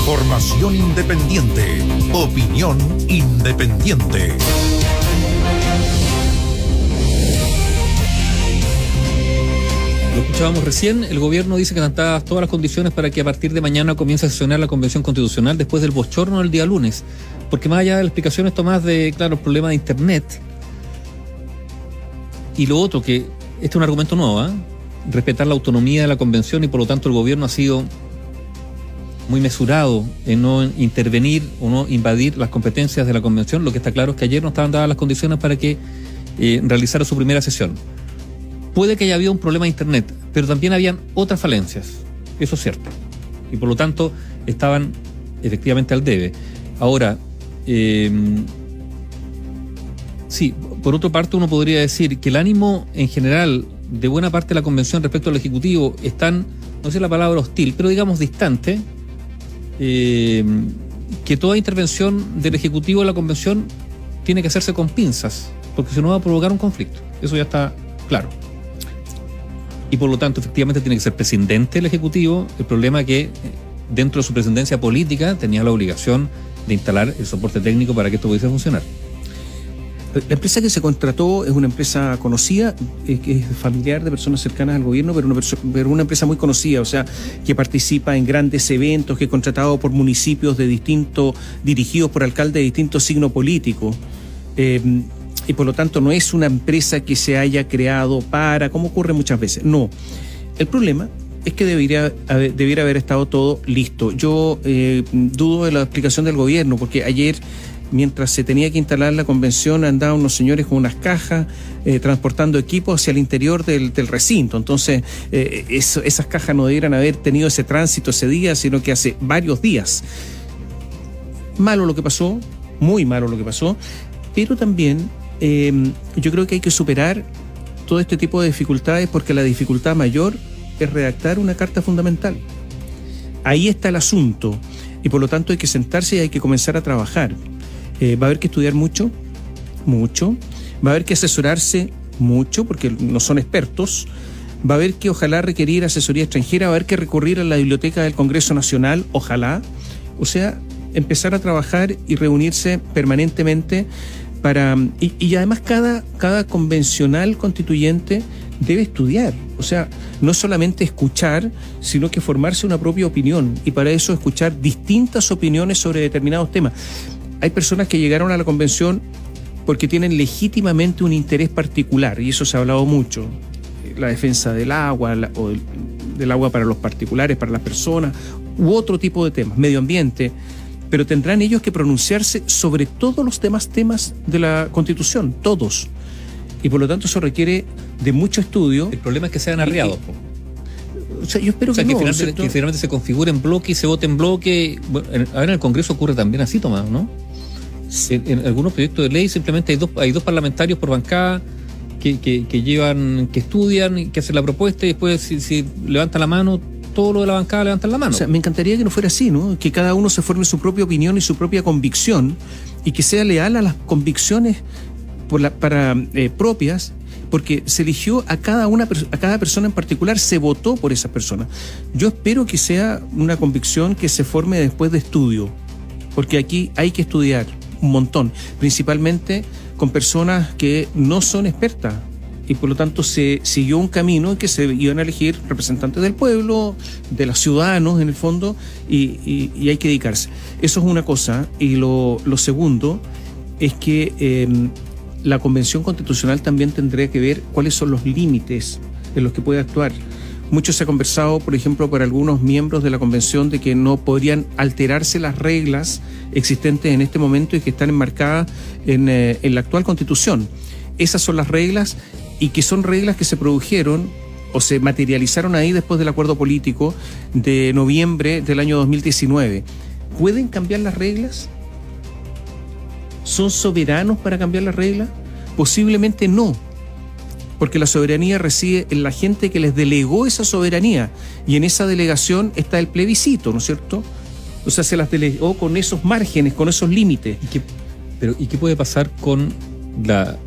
Información independiente. Opinión independiente. Lo escuchábamos recién, el gobierno dice que están todas las condiciones para que a partir de mañana comience a sesionar la convención constitucional después del bochorno del día lunes. Porque más allá de las explicaciones tomadas de, claro, el problema de Internet y lo otro, que este es un argumento nuevo, ¿eh? respetar la autonomía de la convención y por lo tanto el gobierno ha sido muy mesurado en no intervenir o no invadir las competencias de la convención. Lo que está claro es que ayer no estaban dadas las condiciones para que eh, realizara su primera sesión. Puede que haya habido un problema de Internet, pero también habían otras falencias. Eso es cierto. Y por lo tanto estaban efectivamente al debe. Ahora, eh, sí, por otra parte uno podría decir que el ánimo en general de buena parte de la convención respecto al Ejecutivo están, no sé la palabra hostil, pero digamos distante, eh, que toda intervención del Ejecutivo en la convención tiene que hacerse con pinzas, porque si no va a provocar un conflicto. Eso ya está claro. Y por lo tanto, efectivamente, tiene que ser presidente el Ejecutivo. El problema es que eh, dentro de su presidencia política tenía la obligación de instalar el soporte técnico para que esto pudiese funcionar. La empresa que se contrató es una empresa conocida, eh, que es familiar de personas cercanas al gobierno, pero una, empresa muy conocida, o sea, que participa en grandes eventos, que es contratado por municipios de distintos, dirigidos por alcaldes de distintos signos políticos. Eh, y por lo tanto no es una empresa que se haya creado para, como ocurre muchas veces. No. El problema es que debería debiera haber estado todo listo. Yo eh, dudo de la explicación del gobierno, porque ayer mientras se tenía que instalar la convención, andaban unos señores con unas cajas eh, transportando equipos hacia el interior del, recinto. Entonces, eh, esas cajas no debieran haber tenido ese tránsito ese día, sino que hace varios días. Malo lo que pasó, muy malo lo que pasó, pero también eh, yo creo que hay que superar todo este tipo de dificultades porque la dificultad mayor es redactar una carta fundamental. Ahí está el asunto y por lo tanto hay que sentarse y hay que comenzar a trabajar. Eh, va a haber que estudiar mucho, mucho. Va a haber que asesorarse mucho porque no son expertos. Va a haber que ojalá requerir asesoría extranjera, va a haber que recurrir a la biblioteca del Congreso Nacional, ojalá. O sea, empezar a trabajar y reunirse permanentemente para... Y, además cada, cada convencional constituyente debe estudiar. O sea, no solamente escuchar, sino que formarse una propia opinión. Y para eso escuchar distintas opiniones sobre determinados temas hay personas que llegaron a la convención porque tienen legítimamente un interés particular, y eso se ha hablado mucho, la defensa del agua o del, agua para los particulares, para las personas, u otro tipo de temas, medio ambiente, pero tendrán ellos que pronunciarse sobre todos los demás temas de la Constitución, todos. Y por lo tanto eso requiere de mucho estudio. El problema es que sean arriados. O sea, yo espero que, no, que, finalmente, se configure en bloque y se vote en bloque. Bueno, a ver, en el Congreso ocurre también así, Tomás, ¿no? En, algunos proyectos de ley simplemente hay dos, hay dos parlamentarios por bancada que, que, llevan, que estudian, que hacen la propuesta y después si, si levantan la mano, todo lo de la bancada levantan la mano. O sea, me encantaría que no fuera así, ¿no? Que cada uno se forme su propia opinión y su propia convicción y que sea leal a las convicciones para eh, propias porque se eligió a cada una a cada persona en particular, se votó por esa persona. Yo espero que sea una convicción que se forme después de estudio, porque aquí hay que estudiar un montón, principalmente con personas que no son expertas. Y por lo tanto se siguió un camino en que se iban a elegir representantes del pueblo, de los ciudadanos en el fondo, y, hay que dedicarse. Eso es una cosa. Y lo, segundo es que em, la Convención Constitucional también tendría que ver cuáles son los límites en los que puede actuar. Mucho se ha conversado, por ejemplo, por algunos miembros de la Convención de que no podrían alterarse las reglas existentes en este momento y que están enmarcadas en, eh, en la actual Constitución. Esas son las reglas y que son reglas que se produjeron o se materializaron ahí después del acuerdo político de noviembre del año 2019. ¿Pueden cambiar las reglas? ¿Son soberanos para cambiar las reglas? Posiblemente no porque la soberanía reside en la gente que les delegó esa soberanía y en esa delegación está el plebiscito, ¿no es cierto? O sea, se las delegó con esos márgenes, con esos límites. ¿Y qué, pero, ¿y qué puede pasar con la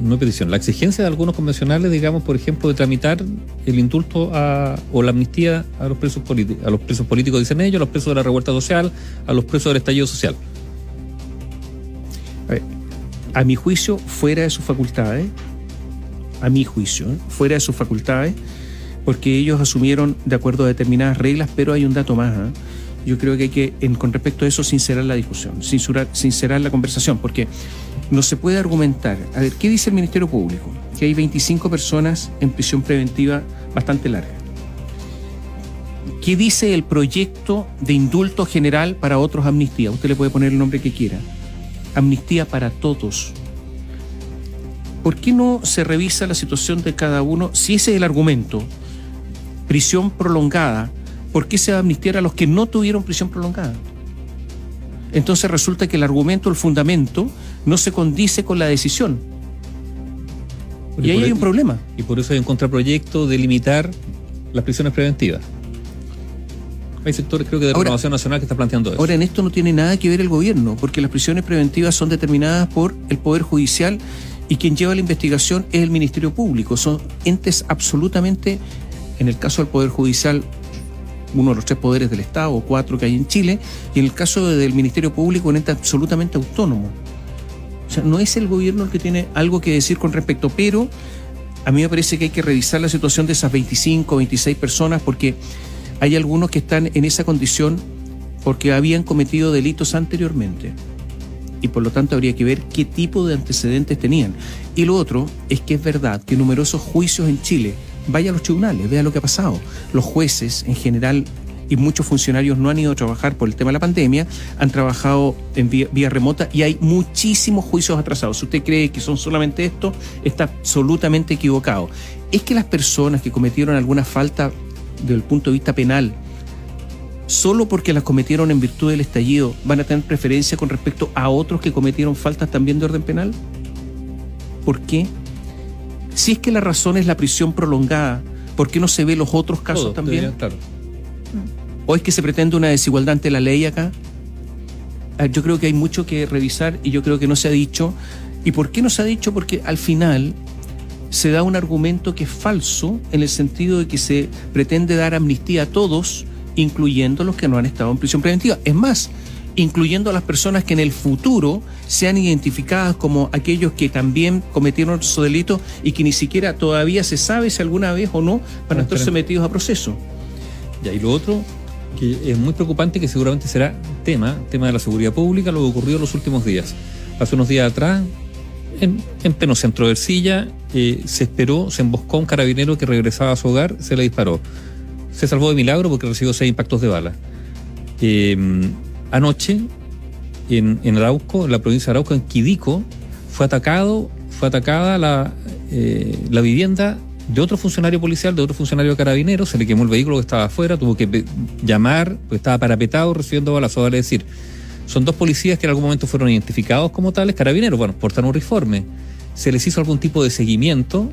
no petición, la exigencia de algunos convencionales, digamos, por ejemplo, de tramitar el indulto a, o la amnistía a los presos políticos, a los presos políticos, dicen ellos, a los presos de la revuelta social, a los presos del estallido social. A, ver, a mi juicio, fuera de sus facultades, a mi juicio, ¿eh? fuera de sus facultades, porque ellos asumieron de acuerdo a determinadas reglas, pero hay un dato más. ¿eh? Yo creo que hay que, en, con respecto a eso, sincerar la discusión, sincerar, sincerar la conversación, porque no se puede argumentar. A ver, ¿qué dice el Ministerio Público? Que hay 25 personas en prisión preventiva bastante larga. ¿Qué dice el proyecto de indulto general para otros amnistía? Usted le puede poner el nombre que quiera. Amnistía para todos. ¿Por qué no se revisa la situación de cada uno? Si ese es el argumento, prisión prolongada, ¿por qué se va a amnistiar a los que no tuvieron prisión prolongada? Entonces resulta que el argumento, el fundamento, no se condice con la decisión. Y, y ahí hay un problema. Y por eso hay un contraproyecto de limitar las prisiones preventivas. Hay sectores, creo que de ahora, Renovación Nacional, que está planteando eso. Ahora, en esto no tiene nada que ver el gobierno, porque las prisiones preventivas son determinadas por el Poder Judicial y quien lleva la investigación es el Ministerio Público. Son entes absolutamente, en el caso del Poder Judicial, uno de los tres poderes del Estado o cuatro que hay en Chile, y en el caso del Ministerio Público, un ente absolutamente autónomo. O sea, no es el gobierno el que tiene algo que decir con respecto, pero a mí me parece que hay que revisar la situación de esas 25, 26 personas, porque hay algunos que están en esa condición porque habían cometido delitos anteriormente. Y por lo tanto habría que ver qué tipo de antecedentes tenían. Y lo otro es que es verdad que numerosos juicios en Chile, vaya a los tribunales, vea lo que ha pasado. Los jueces en general y muchos funcionarios no han ido a trabajar por el tema de la pandemia, han trabajado en vía, vía, remota y hay muchísimos juicios atrasados. Si usted cree que son solamente esto, está absolutamente equivocado. Es que las personas que cometieron alguna falta desde el punto de vista penal, solo porque las cometieron en virtud del estallido, van a tener preferencia con respecto a otros que cometieron faltas también de orden penal? ¿Por qué? Si es que la razón es la prisión prolongada, ¿por qué no se ve los otros casos Todo, también? Claro. ¿O es que se pretende una desigualdad ante la ley acá? Yo creo que hay mucho que revisar y yo creo que no se ha dicho. ¿Y por qué no se ha dicho? Porque al final se da un argumento que es falso en el sentido de que se pretende dar amnistía a todos, incluyendo los que no han estado en prisión preventiva. Es más, incluyendo a las personas que en el futuro sean identificadas como aquellos que también cometieron su delito y que ni siquiera todavía se sabe si alguna vez o no van a estar sometidos a proceso. Ya, y lo otro que es muy preocupante que seguramente será tema, tema de la seguridad pública, lo que ocurrió en los últimos días. Hace unos días atrás, en, en pleno centro de Ercilla, eh, se esperó, se emboscó a un carabinero que regresaba a su hogar, se le disparó. Se salvó de milagro porque recibió seis impactos de bala. Eh, anoche, en, en, Arauco, en la provincia de Arauco, en Quidico, fue atacado, fue atacada la, eh, la vivienda de otro funcionario policial, de otro funcionario carabinero, se le quemó el vehículo que estaba afuera, tuvo que llamar, pues estaba parapetado recibiendo balazos, vale decir. Son dos policías que en algún momento fueron identificados como tales, carabineros, bueno, portan un uniforme. Se les hizo algún tipo de seguimiento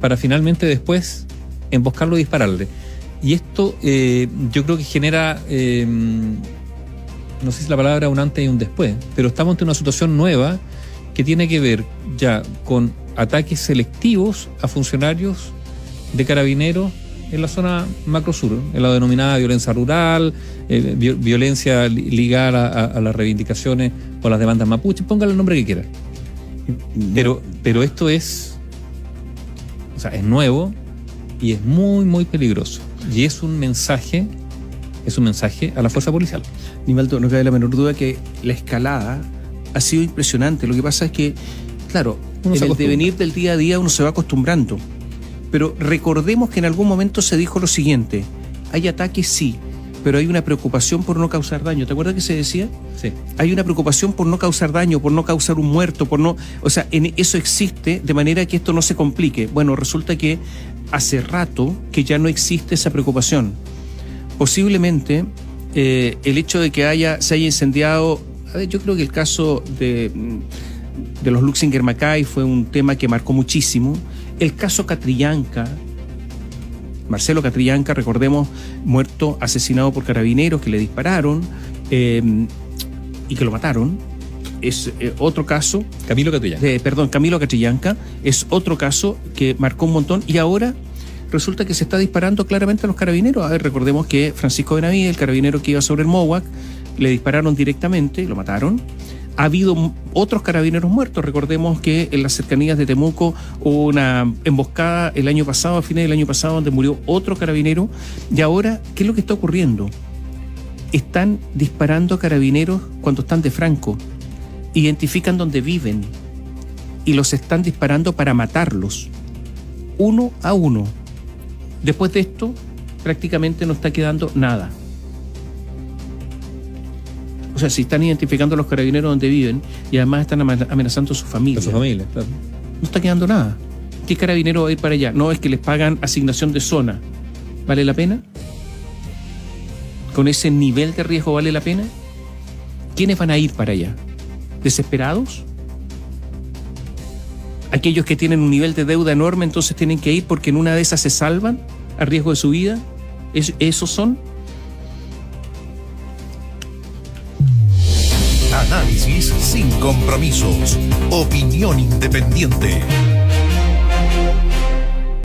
para finalmente después emboscarlo y dispararle. Y esto eh, yo creo que genera, eh, no sé si la palabra un antes y un después, pero estamos ante una situación nueva que tiene que ver ya con ataques selectivos a funcionarios de carabineros en la zona macro sur, en la denominada violencia rural, eh, violencia ligada a, a, las reivindicaciones o las demandas mapuche, póngale el nombre que quiera. Pero, pero esto es, o sea, es nuevo y es muy, muy peligroso. Y es un mensaje, es un mensaje a la fuerza policial. Nivaldo, no cabe la menor duda que la escalada ha sido impresionante. Lo que pasa es que, claro, uno en el devenir del día a día uno se va acostumbrando. Pero recordemos que en algún momento se dijo lo siguiente, hay ataques sí, pero hay una preocupación por no causar daño. ¿Te acuerdas que se decía? Sí. Hay una preocupación por no causar daño, por no causar un muerto, por no... O sea, en eso existe de manera que esto no se complique. Bueno, resulta que hace rato que ya no existe esa preocupación. Posiblemente eh, el hecho de que haya, se haya incendiado... Yo creo que el caso de de los Luxinger Mackay fue un tema que marcó muchísimo. El caso Catrillanca, Marcelo Catrillanca, recordemos, muerto, asesinado por carabineros que le dispararon eh, y que lo mataron. Es eh, otro caso. Camilo Catrillanca. Perdón, Camilo Catrillanca es otro caso que marcó un montón y ahora resulta que se está disparando claramente a los carabineros. A ver, recordemos que Francisco Benavides, el carabinero que iba sobre el MOWAC, le dispararon directamente, lo mataron. Ha habido otros carabineros muertos. Recordemos que en las cercanías de Temuco hubo una emboscada el año pasado, a fines del año pasado, donde murió otro carabinero. Y ahora, ¿qué es lo que está ocurriendo? Están disparando carabineros cuando están de franco. Identifican dónde viven y los están disparando para matarlos. Uno a uno. Después de esto, prácticamente no está quedando nada. O sea, si están identificando a los carabineros donde viven y además están amenazando a su familia. A su familia, claro. No está quedando nada. ¿Qué carabinero va a ir para allá? No es que les pagan asignación de zona. ¿Vale la pena? ¿Con ese nivel de riesgo vale la pena? ¿Quiénes van a ir para allá? ¿Desesperados? aquellos que tienen un nivel de deuda enorme entonces tienen que ir porque en una de esas se salvan a riesgo de su vida. ¿Esos son? Análisis sin compromisos. Opinión independiente.